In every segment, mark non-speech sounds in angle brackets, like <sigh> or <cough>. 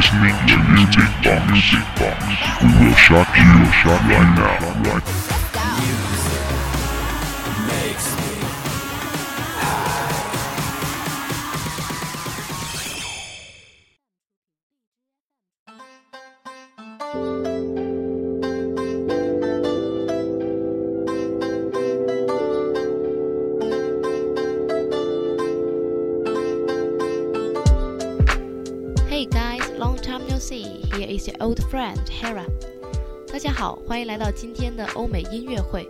listening to Music Box. We will shock you, right now. See. Here is your old friend Hera. 大家好，欢迎来到今天的欧美音乐会。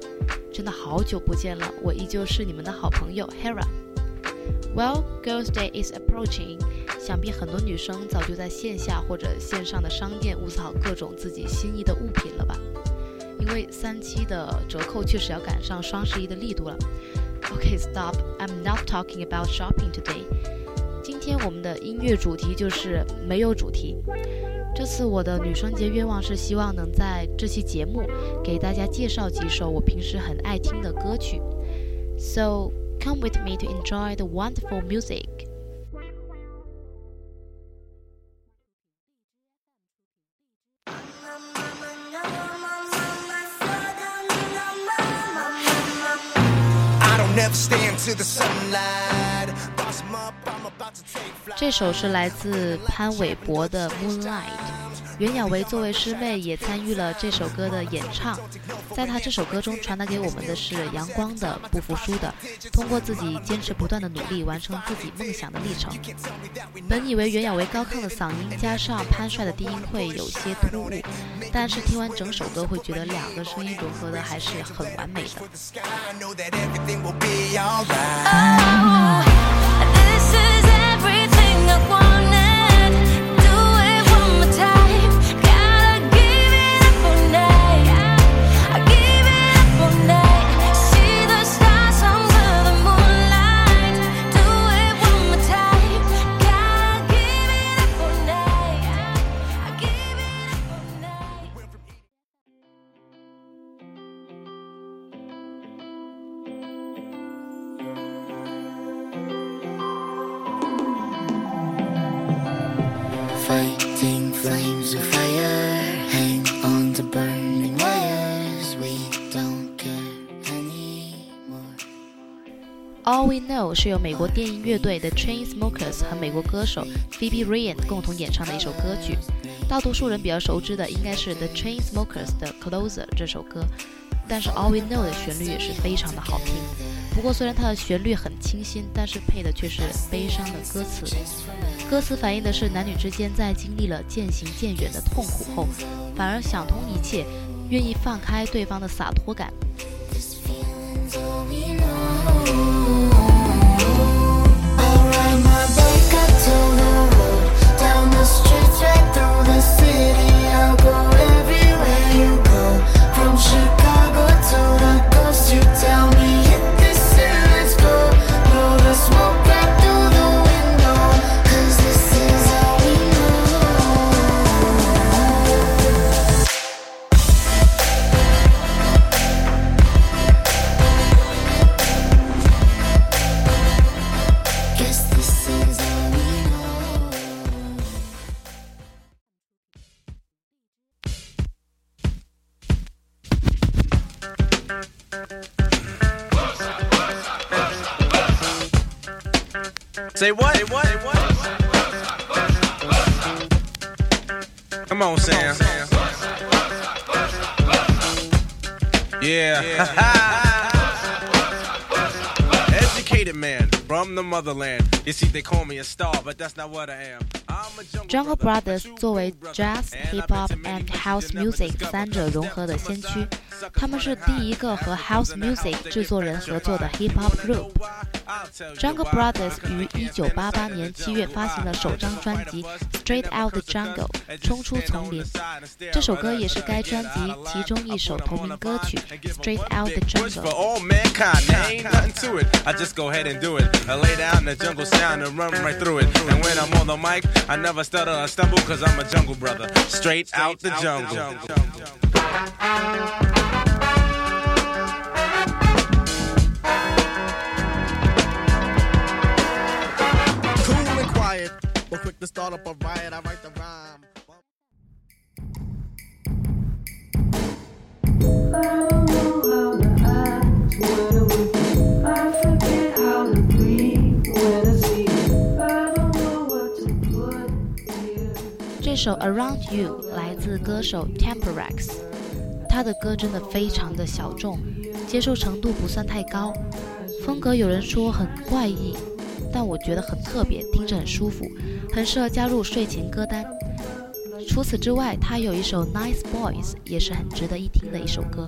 真的好久不见了，我依旧是你们的好朋友 Hera。Well, Girls' Day is approaching. 想必很多女生早就在线下或者线上的商店物色好各种自己心仪的物品了吧？因为三七的折扣确实要赶上双十一的力度了。Okay, stop. I'm not talking about shopping today. 今天我们的音乐主题就是没有主题。这次我的女生节愿望是希望能在这期节目给大家介绍几首我平时很爱听的歌曲。So come with me to enjoy the wonderful music. I don't ever stand to the sunlight. 这首是来自潘玮柏的《Moonlight》，袁娅维作为师妹也参与了这首歌的演唱。在她这首歌中传达给我们的是阳光的、不服输的，通过自己坚持不断的努力完成自己梦想的历程。本以为袁娅维高亢的嗓音加上潘帅的低音会有些突兀，但是听完整首歌会觉得两个声音融合的还是很完美的。Fighting flames of fire, hang on to burning wires. We don't care anymore. All We Know 是由美国电音乐队的 Chainsmokers 和美国歌手 Phoebe Ryan 共同演唱的一首歌曲。大多数人比较熟知的应该是 The Chainsmokers 的 Closer 这首歌，但是 All We Know 的旋律也是非常的好听。不过虽然它的旋律很清新，但是配的却是悲伤的歌词。歌词反映的是男女之间在经历了渐行渐远的痛苦后，反而想通一切，愿意放开对方的洒脱感。Say what? Say what? Say what? Come on, Sam. Yeah. <laughs> Educated man from the motherland. You see, they call me a star, but that's not what I am. I'm a jungle Jungle brother, Brothers 作为 jazz、hip hop and house music. 三者融合的先驱，他们是第一个和 House Music 制作人合作的 Hip Hop Group。Jungle Brothers 于1988年7月发行了首张专辑《Straight Out the Jungle》，冲出丛林。这首歌也是该专辑其中一首同名歌曲《Straight Out the Jungle》。I lay down the jungle sound and run right through it. And when I'm on the mic, I never stutter or stumble cause I'm a jungle brother. Straight out the jungle. Cool and quiet, but quick to start up a riot. I write 首《Around You》来自歌手 t e m p e r a x 他的歌真的非常的小众，接受程度不算太高，风格有人说很怪异，但我觉得很特别，听着很舒服，很适合加入睡前歌单。除此之外，他有一首《Nice Boys》，也是很值得一听的一首歌。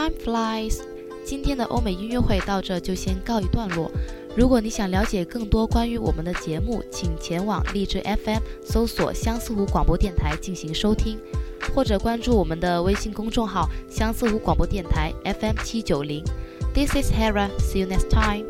Time flies，今天的欧美音乐会到这就先告一段落。如果你想了解更多关于我们的节目，请前往荔枝 FM 搜索相思湖广播电台进行收听，或者关注我们的微信公众号相思湖广播电台 FM 七九零。This is Hera. See you next time.